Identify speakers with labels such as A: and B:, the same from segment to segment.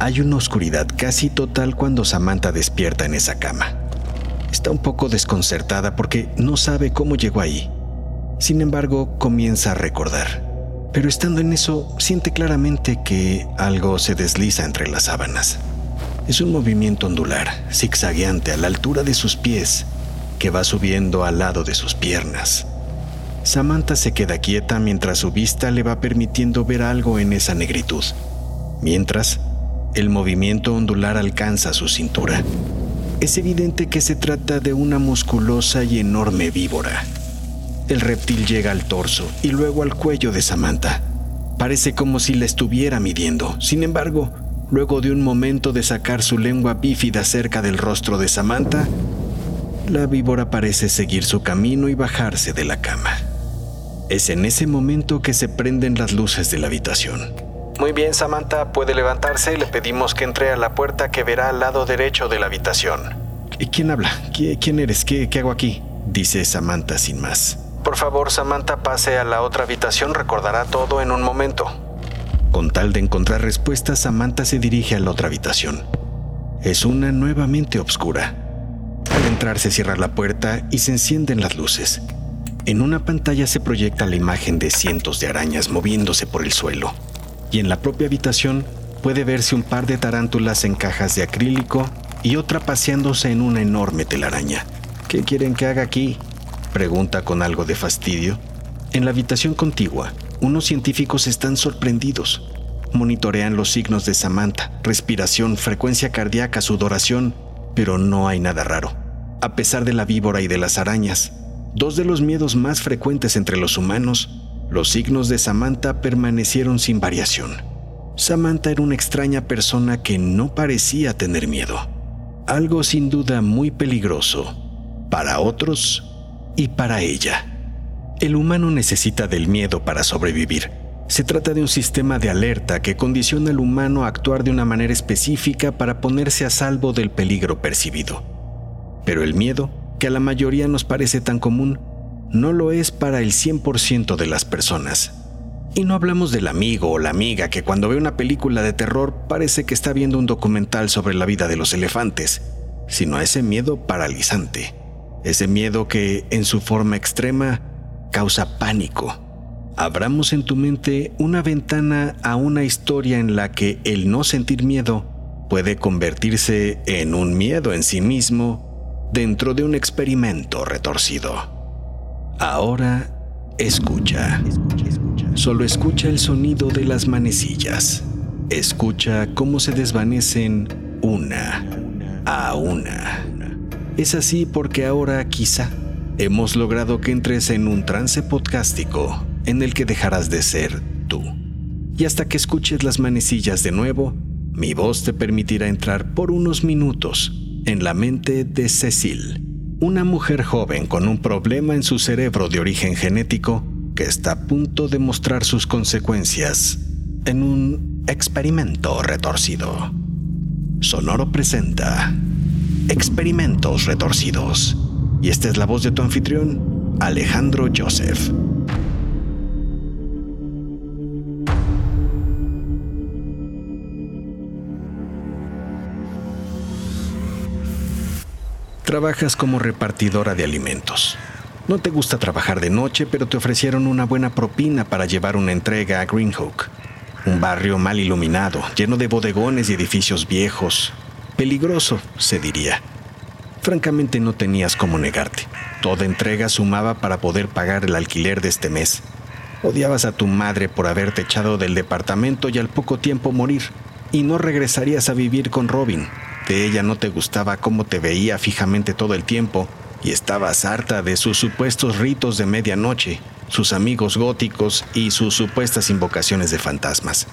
A: Hay una oscuridad casi total cuando Samantha despierta en esa cama. Está un poco desconcertada porque no sabe cómo llegó ahí. Sin embargo, comienza a recordar. Pero estando en eso, siente claramente que algo se desliza entre las sábanas. Es un movimiento ondular, zigzagueante a la altura de sus pies, que va subiendo al lado de sus piernas. Samantha se queda quieta mientras su vista le va permitiendo ver algo en esa negritud. Mientras, el movimiento ondular alcanza su cintura. Es evidente que se trata de una musculosa y enorme víbora. El reptil llega al torso y luego al cuello de Samantha. Parece como si la estuviera midiendo. Sin embargo, luego de un momento de sacar su lengua bífida cerca del rostro de Samantha, la víbora parece seguir su camino y bajarse de la cama. Es en ese momento que se prenden las luces de la habitación. Muy bien, Samantha, puede levantarse. Le pedimos que entre a la puerta que verá al lado derecho de la habitación. ¿Y quién habla? ¿Quién eres? ¿Qué, hago aquí? Dice Samantha sin más. Por favor, Samantha, pase a la otra habitación. Recordará todo en un momento. Con tal de encontrar respuestas, Samantha se dirige a la otra habitación. Es una nuevamente oscura. Al entrar se cierra la puerta y se encienden las luces. En una pantalla se proyecta la imagen de cientos de arañas moviéndose por el suelo y en la propia habitación puede verse un par de tarántulas en cajas de acrílico y otra paseándose en una enorme telaraña. ¿Qué quieren que haga aquí? Pregunta con algo de fastidio. En la habitación contigua, unos científicos están sorprendidos. Monitorean los signos de Samantha, respiración, frecuencia cardíaca, sudoración, pero no hay nada raro. A pesar de la víbora y de las arañas, dos de los miedos más frecuentes entre los humanos los signos de Samantha permanecieron sin variación. Samantha era una extraña persona que no parecía tener miedo. Algo sin duda muy peligroso para otros y para ella. El humano necesita del miedo para sobrevivir. Se trata de un sistema de alerta que condiciona al humano a actuar de una manera específica para ponerse a salvo del peligro percibido. Pero el miedo, que a la mayoría nos parece tan común, no lo es para el 100% de las personas. Y no hablamos del amigo o la amiga que cuando ve una película de terror parece que está viendo un documental sobre la vida de los elefantes, sino ese miedo paralizante, ese miedo que en su forma extrema causa pánico. Abramos en tu mente una ventana a una historia en la que el no sentir miedo puede convertirse en un miedo en sí mismo dentro de un experimento retorcido. Ahora escucha. Solo escucha el sonido de las manecillas. Escucha cómo se desvanecen una a una. Es así porque ahora quizá hemos logrado que entres en un trance podcástico en el que dejarás de ser tú. Y hasta que escuches las manecillas de nuevo, mi voz te permitirá entrar por unos minutos en la mente de Cecil una mujer joven con un problema en su cerebro de origen genético que está a punto de mostrar sus consecuencias en un experimento retorcido. Sonoro presenta Experimentos Retorcidos. Y esta es la voz de tu anfitrión, Alejandro Joseph. Trabajas como repartidora de alimentos. No te gusta trabajar de noche, pero te ofrecieron una buena propina para llevar una entrega a Greenhook. Un barrio mal iluminado, lleno de bodegones y edificios viejos. Peligroso, se diría. Francamente no tenías cómo negarte. Toda entrega sumaba para poder pagar el alquiler de este mes. Odiabas a tu madre por haberte echado del departamento y al poco tiempo morir. Y no regresarías a vivir con Robin. De ella no te gustaba cómo te veía fijamente todo el tiempo y estabas harta de sus supuestos ritos de medianoche, sus amigos góticos y sus supuestas invocaciones de fantasmas.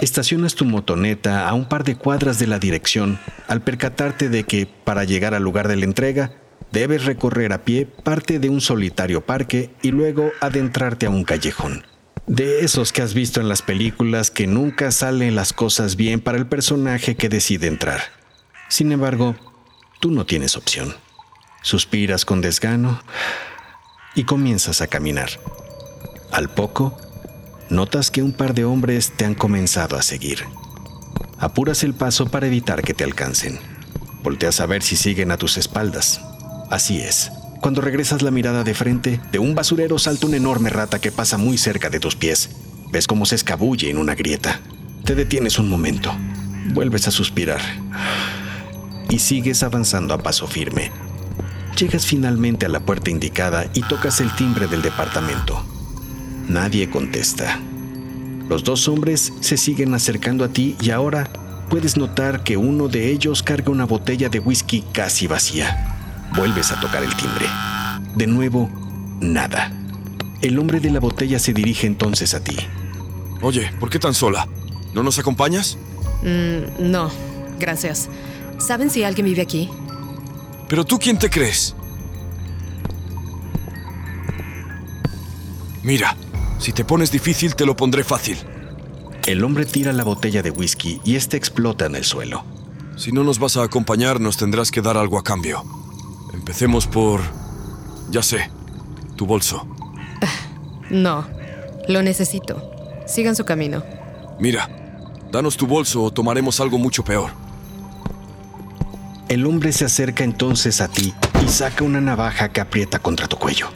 A: Estacionas tu motoneta a un par de cuadras de la dirección al percatarte de que, para llegar al lugar de la entrega, debes recorrer a pie parte de un solitario parque y luego adentrarte a un callejón. De esos que has visto en las películas que nunca salen las cosas bien para el personaje que decide entrar. Sin embargo, tú no tienes opción. Suspiras con desgano y comienzas a caminar. Al poco, notas que un par de hombres te han comenzado a seguir. Apuras el paso para evitar que te alcancen. Volteas a ver si siguen a tus espaldas. Así es. Cuando regresas la mirada de frente, de un basurero salta una enorme rata que pasa muy cerca de tus pies. Ves cómo se escabulle en una grieta. Te detienes un momento. Vuelves a suspirar. Y sigues avanzando a paso firme. Llegas finalmente a la puerta indicada y tocas el timbre del departamento. Nadie contesta. Los dos hombres se siguen acercando a ti y ahora puedes notar que uno de ellos carga una botella de whisky casi vacía. Vuelves a tocar el timbre. De nuevo, nada. El hombre de la botella se dirige entonces a ti.
B: Oye, ¿por qué tan sola? ¿No nos acompañas?
C: Mm, no, gracias. ¿Saben si alguien vive aquí?
B: ¿Pero tú quién te crees? Mira, si te pones difícil, te lo pondré fácil.
A: El hombre tira la botella de whisky y este explota en el suelo.
B: Si no nos vas a acompañar, nos tendrás que dar algo a cambio. Empecemos por... Ya sé, tu bolso.
C: No, lo necesito. Sigan su camino.
B: Mira, danos tu bolso o tomaremos algo mucho peor.
A: El hombre se acerca entonces a ti y saca una navaja que aprieta contra tu cuello.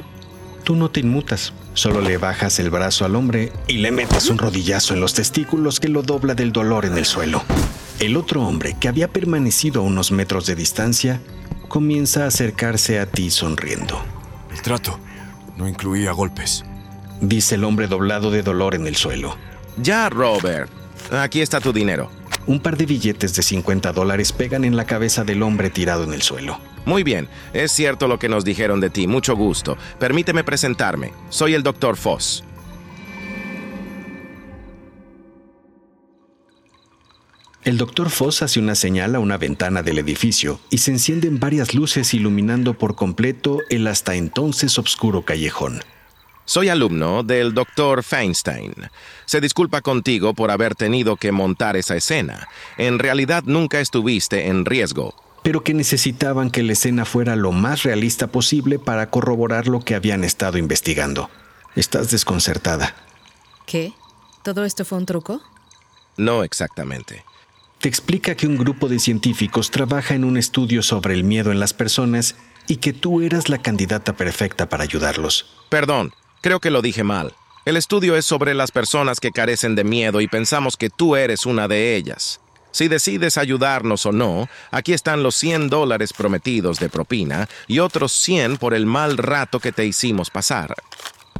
A: Tú no te inmutas, solo le bajas el brazo al hombre y le metes un rodillazo en los testículos que lo dobla del dolor en el suelo. El otro hombre, que había permanecido a unos metros de distancia, comienza a acercarse a ti sonriendo.
B: El trato no incluía golpes.
A: Dice el hombre doblado de dolor en el suelo.
D: Ya, Robert. Aquí está tu dinero.
A: Un par de billetes de 50 dólares pegan en la cabeza del hombre tirado en el suelo.
D: Muy bien, es cierto lo que nos dijeron de ti, mucho gusto. Permíteme presentarme. Soy el Dr. Foss.
A: El doctor Foss hace una señal a una ventana del edificio y se encienden varias luces iluminando por completo el hasta entonces oscuro callejón.
D: Soy alumno del Dr. Feinstein. Se disculpa contigo por haber tenido que montar esa escena. En realidad nunca estuviste en riesgo.
A: Pero que necesitaban que la escena fuera lo más realista posible para corroborar lo que habían estado investigando. Estás desconcertada.
C: ¿Qué? ¿Todo esto fue un truco?
D: No exactamente.
A: Te explica que un grupo de científicos trabaja en un estudio sobre el miedo en las personas y que tú eras la candidata perfecta para ayudarlos.
D: Perdón, creo que lo dije mal. El estudio es sobre las personas que carecen de miedo y pensamos que tú eres una de ellas. Si decides ayudarnos o no, aquí están los 100 dólares prometidos de propina y otros 100 por el mal rato que te hicimos pasar.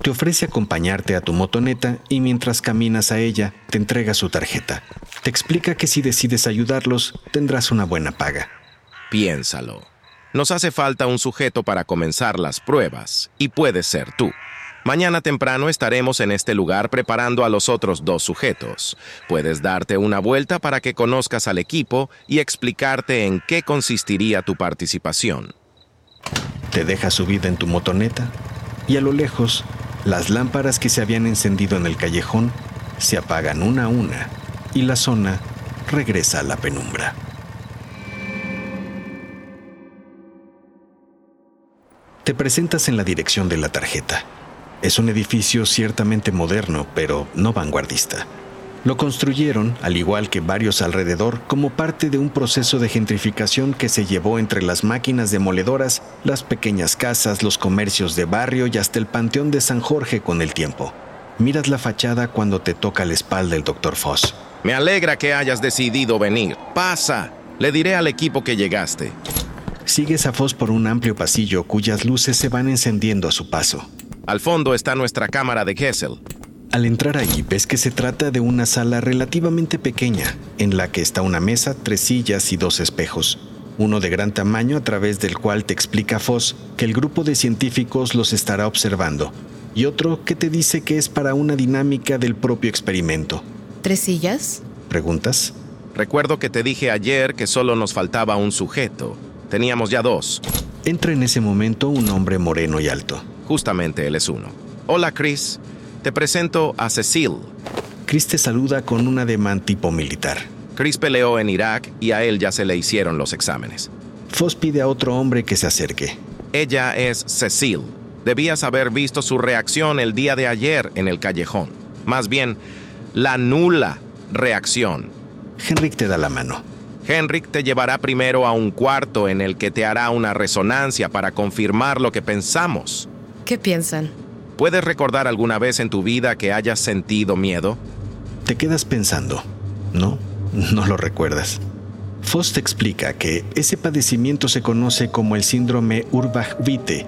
A: Te ofrece acompañarte a tu motoneta y mientras caminas a ella, te entrega su tarjeta. Te explica que si decides ayudarlos, tendrás una buena paga.
D: Piénsalo. Nos hace falta un sujeto para comenzar las pruebas, y puedes ser tú. Mañana temprano estaremos en este lugar preparando a los otros dos sujetos. Puedes darte una vuelta para que conozcas al equipo y explicarte en qué consistiría tu participación.
A: Te deja subida en tu motoneta y a lo lejos, las lámparas que se habían encendido en el callejón se apagan una a una y la zona regresa a la penumbra. Te presentas en la dirección de la tarjeta. Es un edificio ciertamente moderno, pero no vanguardista. Lo construyeron, al igual que varios alrededor, como parte de un proceso de gentrificación que se llevó entre las máquinas demoledoras, las pequeñas casas, los comercios de barrio y hasta el Panteón de San Jorge con el tiempo. miras la fachada cuando te toca la espalda el Dr. Foss.
D: Me alegra que hayas decidido venir. Pasa. Le diré al equipo que llegaste.
A: Sigues a Foss por un amplio pasillo cuyas luces se van encendiendo a su paso.
D: Al fondo está nuestra cámara de Kessel.
A: Al entrar allí ves que se trata de una sala relativamente pequeña, en la que está una mesa, tres sillas y dos espejos. Uno de gran tamaño a través del cual te explica Foss que el grupo de científicos los estará observando, y otro que te dice que es para una dinámica del propio experimento.
C: ¿Tres sillas?
A: ¿Preguntas?
D: Recuerdo que te dije ayer que solo nos faltaba un sujeto. Teníamos ya dos.
A: Entra en ese momento un hombre moreno y alto.
D: Justamente él es uno. Hola, Chris. Te presento a Cecil.
A: Chris te saluda con un ademán tipo militar.
D: Chris peleó en Irak y a él ya se le hicieron los exámenes.
A: Foss pide a otro hombre que se acerque.
D: Ella es Cecil. Debías haber visto su reacción el día de ayer en el callejón. Más bien, la nula reacción.
A: Henrik te da la mano.
D: Henrik te llevará primero a un cuarto en el que te hará una resonancia para confirmar lo que pensamos.
C: ¿Qué piensan?
D: ¿Puedes recordar alguna vez en tu vida que hayas sentido miedo?
A: Te quedas pensando. No, no lo recuerdas. Foss te explica que ese padecimiento se conoce como el síndrome Urbach-Witte,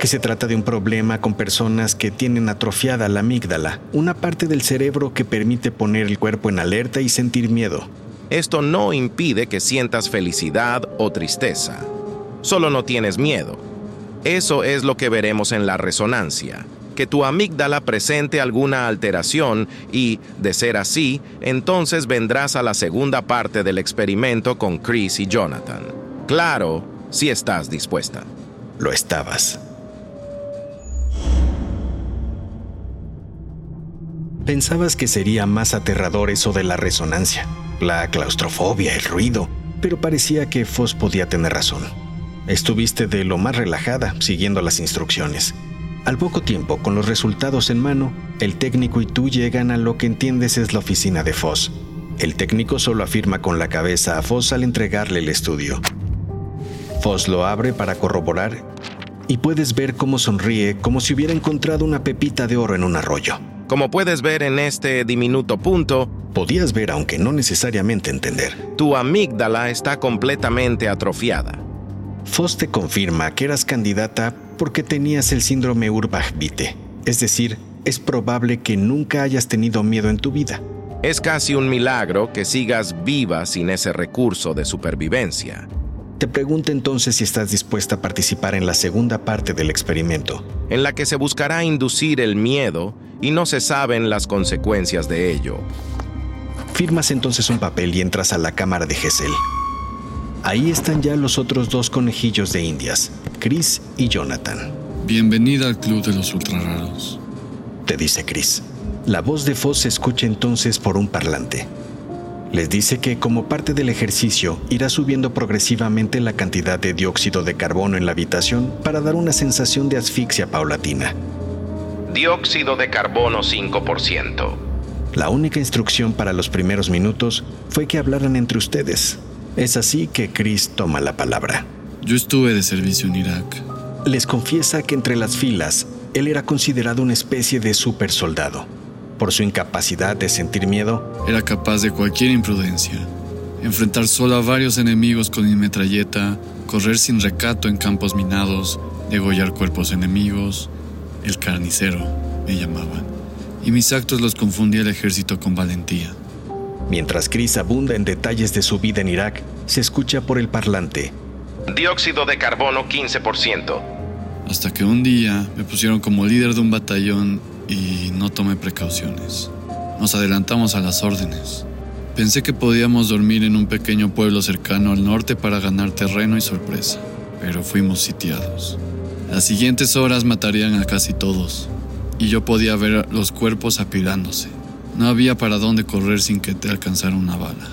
A: que se trata de un problema con personas que tienen atrofiada la amígdala, una parte del cerebro que permite poner el cuerpo en alerta y sentir miedo.
D: Esto no impide que sientas felicidad o tristeza. Solo no tienes miedo. Eso es lo que veremos en la resonancia que tu amígdala presente alguna alteración y, de ser así, entonces vendrás a la segunda parte del experimento con Chris y Jonathan. Claro, si estás dispuesta.
A: Lo estabas. Pensabas que sería más aterrador eso de la resonancia, la claustrofobia, el ruido, pero parecía que Foss podía tener razón. Estuviste de lo más relajada, siguiendo las instrucciones. Al poco tiempo, con los resultados en mano, el técnico y tú llegan a lo que entiendes es la oficina de Foss. El técnico solo afirma con la cabeza a Foss al entregarle el estudio. Foss lo abre para corroborar y puedes ver cómo sonríe como si hubiera encontrado una pepita de oro en un arroyo.
D: Como puedes ver en este diminuto punto,
A: podías ver aunque no necesariamente entender.
D: Tu amígdala está completamente atrofiada.
A: Foss te confirma que eras candidata porque tenías el síndrome Urbach-Witte, es decir, es probable que nunca hayas tenido miedo en tu vida.
D: Es casi un milagro que sigas viva sin ese recurso de supervivencia.
A: Te pregunto entonces si estás dispuesta a participar en la segunda parte del experimento.
D: En la que se buscará inducir el miedo y no se saben las consecuencias de ello.
A: Firmas entonces un papel y entras a la cámara de Gesell. Ahí están ya los otros dos conejillos de indias, Chris y Jonathan.
E: Bienvenida al Club de los Ultrararos.
A: Te dice Chris. La voz de Foss se escucha entonces por un parlante. Les dice que como parte del ejercicio irá subiendo progresivamente la cantidad de dióxido de carbono en la habitación para dar una sensación de asfixia paulatina.
D: Dióxido de carbono 5%.
A: La única instrucción para los primeros minutos fue que hablaran entre ustedes, es así que Chris toma la palabra.
E: Yo estuve de servicio en Irak.
A: Les confiesa que entre las filas, él era considerado una especie de super soldado. Por su incapacidad de sentir miedo,
E: era capaz de cualquier imprudencia. Enfrentar solo a varios enemigos con mi metralleta, correr sin recato en campos minados, degollar cuerpos enemigos. El carnicero, me llamaban. Y mis actos los confundía el ejército con valentía.
A: Mientras Chris abunda en detalles de su vida en Irak, se escucha por el parlante.
D: Dióxido de carbono 15%.
E: Hasta que un día me pusieron como líder de un batallón y no tomé precauciones. Nos adelantamos a las órdenes. Pensé que podíamos dormir en un pequeño pueblo cercano al norte para ganar terreno y sorpresa, pero fuimos sitiados. Las siguientes horas matarían a casi todos, y yo podía ver los cuerpos apilándose. No había para dónde correr sin que te alcanzara una bala.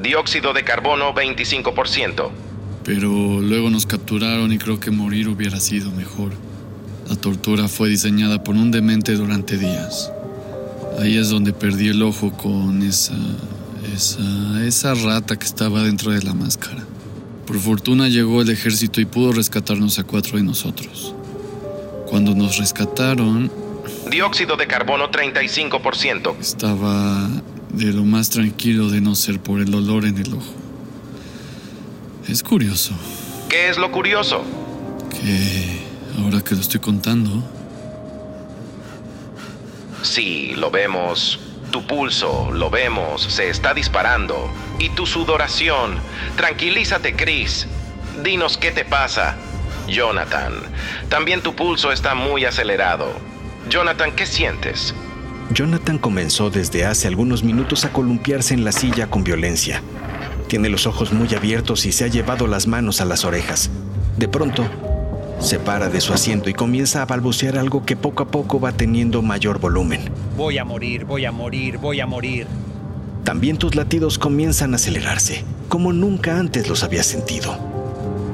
D: Dióxido de carbono 25%.
E: Pero luego nos capturaron y creo que morir hubiera sido mejor. La tortura fue diseñada por un demente durante días. Ahí es donde perdí el ojo con esa, esa, esa rata que estaba dentro de la máscara. Por fortuna llegó el ejército y pudo rescatarnos a cuatro de nosotros. Cuando nos rescataron,
D: Dióxido de carbono 35%.
E: Estaba de lo más tranquilo de no ser por el olor en el ojo. Es curioso
D: ¿Qué es lo curioso?
E: que ahora que lo estoy contando,
D: Sí, lo vemos. Tu pulso, lo vemos, se está disparando. Y tu sudoración. Tranquilízate, Chris. Dinos qué te pasa. Jonathan, también tu pulso está muy acelerado. Jonathan, ¿qué sientes?
A: Jonathan comenzó desde hace algunos minutos a columpiarse en la silla con violencia. Tiene los ojos muy abiertos y se ha llevado las manos a las orejas. De pronto, se para de su asiento y comienza a balbucear algo que poco a poco va teniendo mayor volumen.
F: Voy a morir, voy a morir, voy a morir.
A: También tus latidos comienzan a acelerarse, como nunca antes los habías sentido.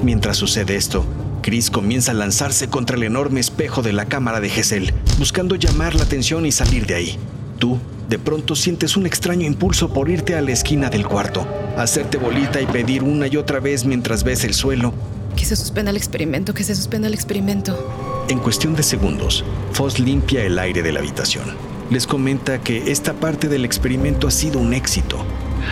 A: Mientras sucede esto, Chris comienza a lanzarse contra el enorme espejo de la cámara de Gesell, buscando llamar la atención y salir de ahí. Tú, de pronto, sientes un extraño impulso por irte a la esquina del cuarto, hacerte bolita y pedir una y otra vez mientras ves el suelo.
C: Que se suspenda el experimento, que se suspenda el experimento.
A: En cuestión de segundos, Foss limpia el aire de la habitación. Les comenta que esta parte del experimento ha sido un éxito.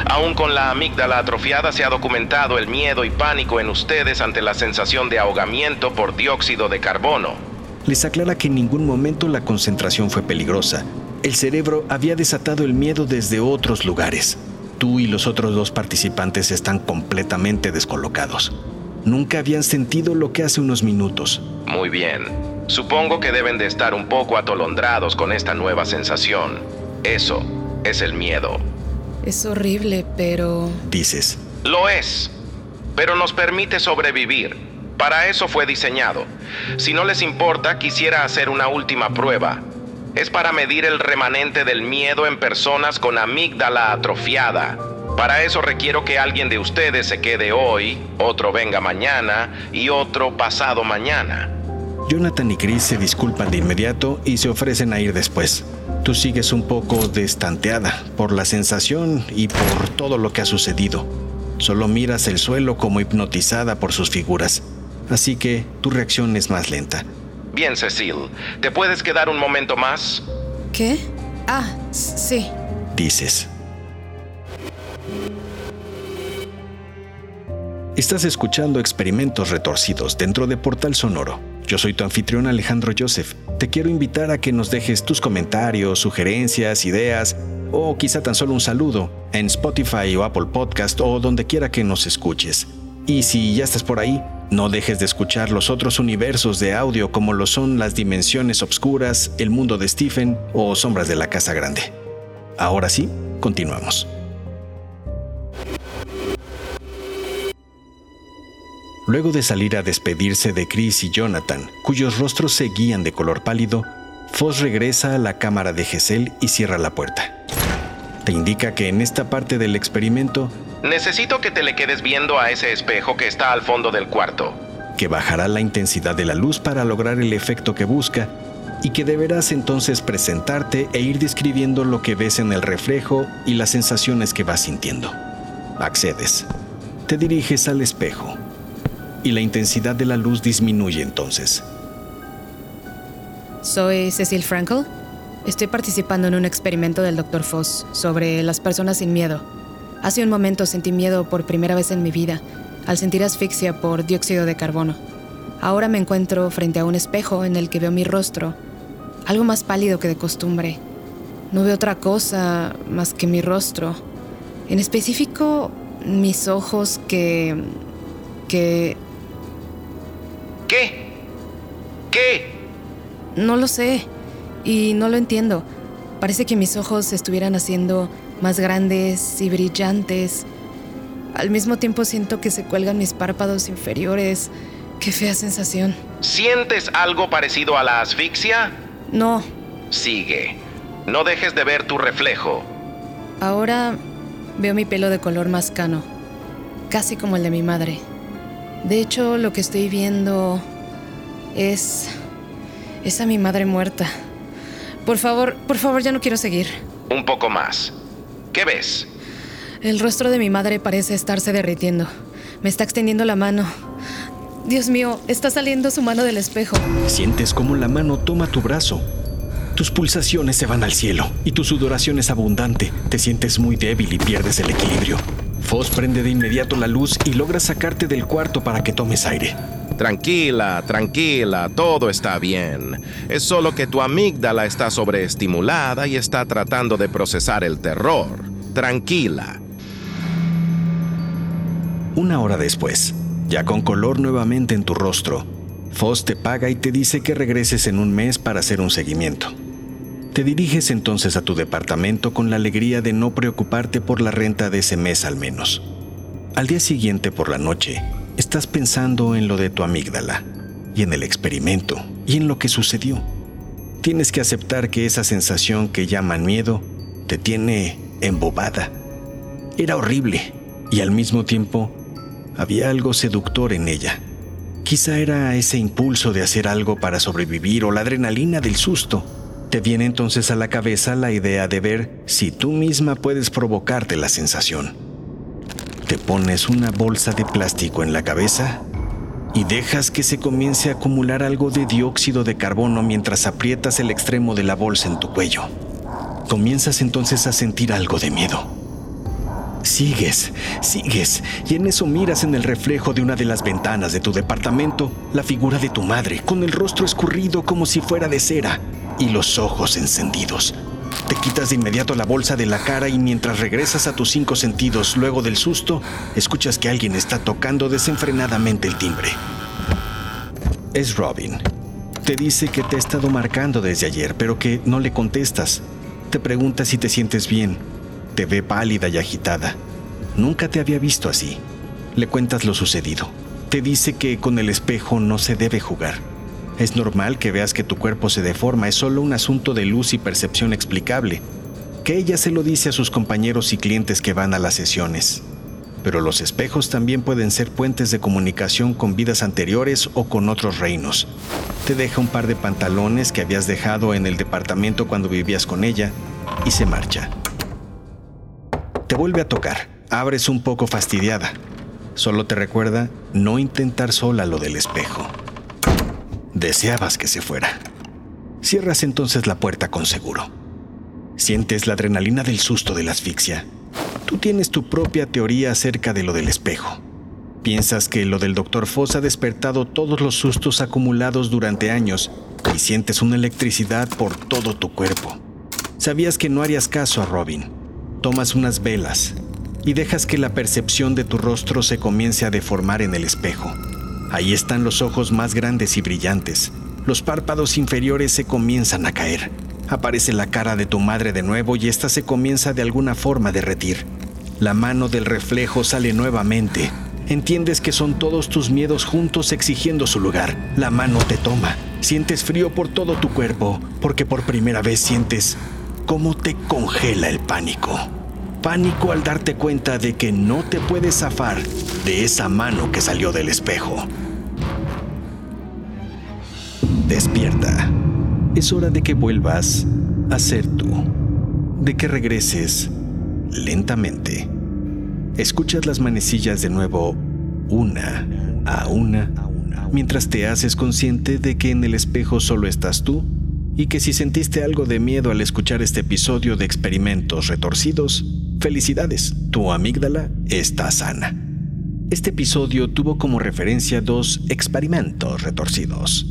D: Aún con la amígdala atrofiada se ha documentado el miedo y pánico en ustedes ante la sensación de ahogamiento por dióxido de carbono.
A: Les aclara que en ningún momento la concentración fue peligrosa. El cerebro había desatado el miedo desde otros lugares. Tú y los otros dos participantes están completamente descolocados. Nunca habían sentido lo que hace unos minutos.
D: Muy bien. Supongo que deben de estar un poco atolondrados con esta nueva sensación. Eso es el miedo.
C: Es horrible, pero...
A: Dices,
D: Lo es, pero nos permite sobrevivir. Para eso fue diseñado. Si no les importa, quisiera hacer una última prueba. Es para medir el remanente del miedo en personas con amígdala atrofiada. Para eso requiero que alguien de ustedes se quede hoy, otro venga mañana y otro pasado mañana.
A: Jonathan y Chris se disculpan de inmediato y se ofrecen a ir después. Tú sigues un poco destanteada por la sensación y por todo lo que ha sucedido. Solo miras el suelo como hipnotizada por sus figuras. Así que tu reacción es más lenta.
D: Bien, Cecil, ¿te puedes quedar un momento más?
C: ¿Qué? Ah, sí.
A: Dices. Estás escuchando experimentos retorcidos dentro de Portal Sonoro. Yo soy tu anfitrión Alejandro Joseph. Te quiero invitar a que nos dejes tus comentarios, sugerencias, ideas o quizá tan solo un saludo en Spotify o Apple Podcast o donde quiera que nos escuches. Y si ya estás por ahí, no dejes de escuchar los otros universos de audio como lo son las dimensiones obscuras, el mundo de Stephen o sombras de la casa grande. Ahora sí, continuamos. Luego de salir a despedirse de Chris y Jonathan, cuyos rostros seguían de color pálido, Foss regresa a la cámara de Gesell y cierra la puerta. Te indica que en esta parte del experimento,
D: Necesito que te le quedes viendo a ese espejo que está al fondo del cuarto.
A: que bajará la intensidad de la luz para lograr el efecto que busca y que deberás entonces presentarte e ir describiendo lo que ves en el reflejo y las sensaciones que vas sintiendo. Accedes. Te diriges al espejo y la intensidad de la luz disminuye entonces.
C: Soy Cecil Frankel. Estoy participando en un experimento del Dr. Foss sobre las personas sin miedo. Hace un momento sentí miedo por primera vez en mi vida, al sentir asfixia por dióxido de carbono. Ahora me encuentro frente a un espejo en el que veo mi rostro, algo más pálido que de costumbre. No veo otra cosa más que mi rostro. En específico, mis ojos que... que...
D: ¿Qué? ¿Qué?
C: No lo sé y no lo entiendo. Parece que mis ojos se estuvieran haciendo más grandes y brillantes. Al mismo tiempo siento que se cuelgan mis párpados inferiores. Qué fea sensación.
D: ¿Sientes algo parecido a la asfixia?
C: No,
D: Sigue. No dejes de ver tu reflejo.
C: ahora veo mi pelo de color más cano, casi como el de mi madre. De hecho, lo que estoy viendo es... es a mi madre muerta. Por favor, por favor, ya no quiero seguir.
D: Un poco más. ¿Qué ves?
C: El rostro de mi madre parece estarse derritiendo. Me está extendiendo la mano. Dios mío, está saliendo su mano del espejo.
A: Sientes como la mano toma tu brazo. Tus pulsaciones se van al cielo y tu sudoración es abundante. Te sientes muy débil y pierdes el equilibrio. Foss prende de inmediato la luz y logra sacarte del cuarto para que tomes aire.
D: Tranquila, tranquila, todo está bien. Es solo que tu amígdala está sobreestimulada y está tratando de procesar el terror. Tranquila.
A: Una hora después, ya con color nuevamente en tu rostro, Foss te paga y te dice que regreses en un mes para hacer un seguimiento. Te diriges entonces a tu departamento con la alegría de no preocuparte por la renta de ese mes al menos. Al día siguiente por la noche, estás pensando en lo de tu amígdala y en el experimento y en lo que sucedió. Tienes que aceptar que esa sensación que llaman miedo te tiene embobada. Era horrible y al mismo tiempo había algo seductor en ella. Quizá era ese impulso de hacer algo para sobrevivir o la adrenalina del susto. Te viene entonces a la cabeza la idea de ver si tú misma puedes provocarte la sensación. Pones una bolsa de plástico en la cabeza y dejas que se comience a acumular algo de dióxido de carbono mientras aprietas el extremo de la bolsa en tu cuello. Comienzas entonces a sentir algo de miedo Sigues, sigues, y en eso miras en el reflejo de una de las ventanas de tu departamento la figura de tu madre, con el rostro escurrido como si fuera de cera y los ojos encendidos. Te quitas de inmediato la bolsa de la cara y mientras regresas a tus cinco sentidos luego del susto, escuchas que alguien está tocando desenfrenadamente el timbre. Es Robin. Te dice que te ha estado marcando desde ayer, pero que no le contestas. Te pregunta si te sientes bien te ve pálida y agitada. Nunca te había visto así. Le cuentas lo sucedido. Te dice que con el espejo no se debe jugar. Es normal que veas que tu cuerpo se deforma, es solo un asunto de luz y percepción explicable, que ella se lo dice a sus compañeros y clientes que van a las sesiones. Pero los espejos también pueden ser puentes de comunicación con vidas anteriores o con otros reinos. Te deja un par de pantalones que habías dejado en el departamento cuando vivías con ella y se marcha. Te vuelve a tocar. Abres un poco fastidiada. Solo te recuerda no intentar sola lo del espejo. Deseabas que se fuera. Cierras entonces la puerta con seguro. Sientes la adrenalina del susto de la asfixia. Tú tienes tu propia teoría acerca de lo del espejo. Piensas que lo del Dr. Foss ha despertado todos los sustos acumulados durante años y sientes una electricidad por todo tu cuerpo. Sabías que no harías caso a Robin, tomas unas velas y dejas que la percepción de tu rostro se comience a deformar en el espejo. Ahí están los ojos más grandes y brillantes. Los párpados inferiores se comienzan a caer. Aparece la cara de tu madre de nuevo y ésta se comienza de alguna forma a derretir. La mano del reflejo sale nuevamente. Entiendes que son todos tus miedos juntos exigiendo su lugar. La mano te toma. Sientes frío por todo tu cuerpo, porque por primera vez sientes cómo te congela el pánico pánico al darte cuenta de que no te puedes zafar de esa mano que salió del espejo. Despierta. Es hora de que vuelvas a ser tú, de que regreses lentamente. Escuchas las manecillas de nuevo una a una mientras te haces consciente de que en el espejo solo estás tú y que si sentiste algo de miedo al escuchar este episodio de experimentos retorcidos, Felicidades, tu amígdala está sana. Este episodio tuvo como referencia dos experimentos retorcidos,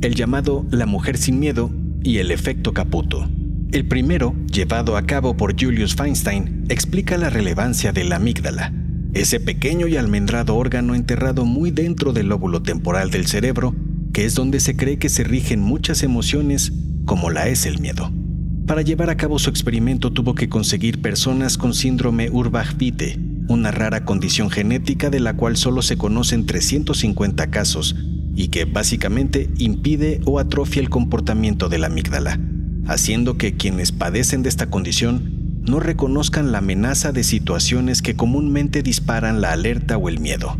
A: el llamado La mujer sin miedo y el efecto Caputo. El primero, llevado a cabo por Julius Feinstein, explica la relevancia de la amígdala, ese pequeño y almendrado órgano enterrado muy dentro del lóbulo temporal del cerebro, que es donde se cree que se rigen muchas emociones como la es el miedo. Para llevar a cabo su experimento tuvo que conseguir personas con síndrome Urbach-Witte, una rara condición genética de la cual solo se conocen 350 casos y que básicamente impide o atrofia el comportamiento de la amígdala, haciendo que quienes padecen de esta condición no reconozcan la amenaza de situaciones que comúnmente disparan la alerta o el miedo.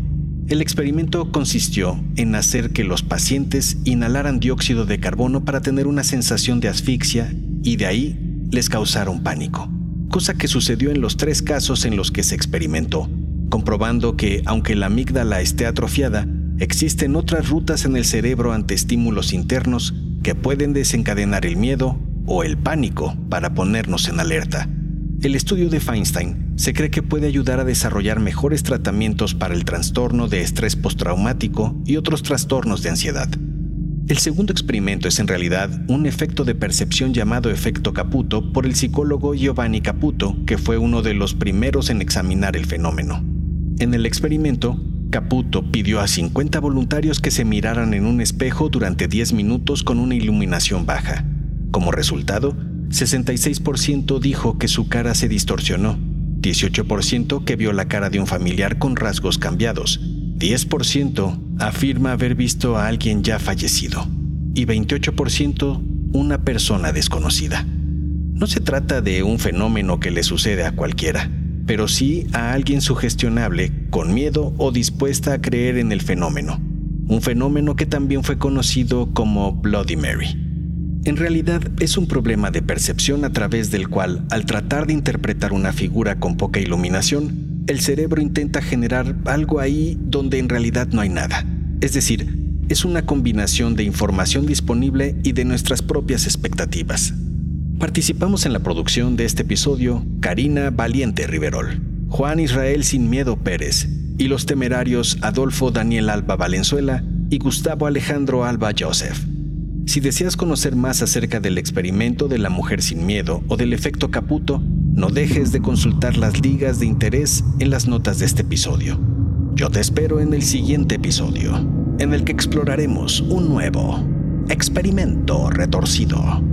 A: El experimento consistió en hacer que los pacientes inhalaran dióxido de carbono para tener una sensación de asfixia y de ahí les causaron pánico, cosa que sucedió en los tres casos en los que se experimentó, comprobando que aunque la amígdala esté atrofiada, existen otras rutas en el cerebro ante estímulos internos que pueden desencadenar el miedo o el pánico para ponernos en alerta. El estudio de Feinstein se cree que puede ayudar a desarrollar mejores tratamientos para el trastorno de estrés postraumático y otros trastornos de ansiedad. El segundo experimento es en realidad un efecto de percepción llamado efecto Caputo por el psicólogo Giovanni Caputo, que fue uno de los primeros en examinar el fenómeno. En el experimento, Caputo pidió a 50 voluntarios que se miraran en un espejo durante 10 minutos con una iluminación baja. Como resultado, 66% dijo que su cara se distorsionó, 18% que vio la cara de un familiar con rasgos cambiados, 10% afirma haber visto a alguien ya fallecido y 28% una persona desconocida. No se trata de un fenómeno que le sucede a cualquiera, pero sí a alguien sugestionable, con miedo o dispuesta a creer en el fenómeno. Un fenómeno que también fue conocido como Bloody Mary. En realidad es un problema de percepción a través del cual, al tratar de interpretar una figura con poca iluminación, el cerebro intenta generar algo ahí donde en realidad no hay nada. Es decir, es una combinación de información disponible y de nuestras propias expectativas. Participamos en la producción de este episodio Karina Valiente Riverol, Juan Israel Sin Miedo Pérez y los temerarios Adolfo Daniel Alba Valenzuela y Gustavo Alejandro Alba Joseph. Si deseas conocer más acerca del experimento de la mujer sin miedo o del efecto Caputo, no dejes de consultar las ligas de interés en las notas de este episodio. Yo te espero en el siguiente episodio, en el que exploraremos un nuevo experimento retorcido.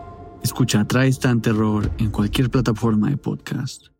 E: Escucha Tristan Terror en cualquier plataforma de podcast.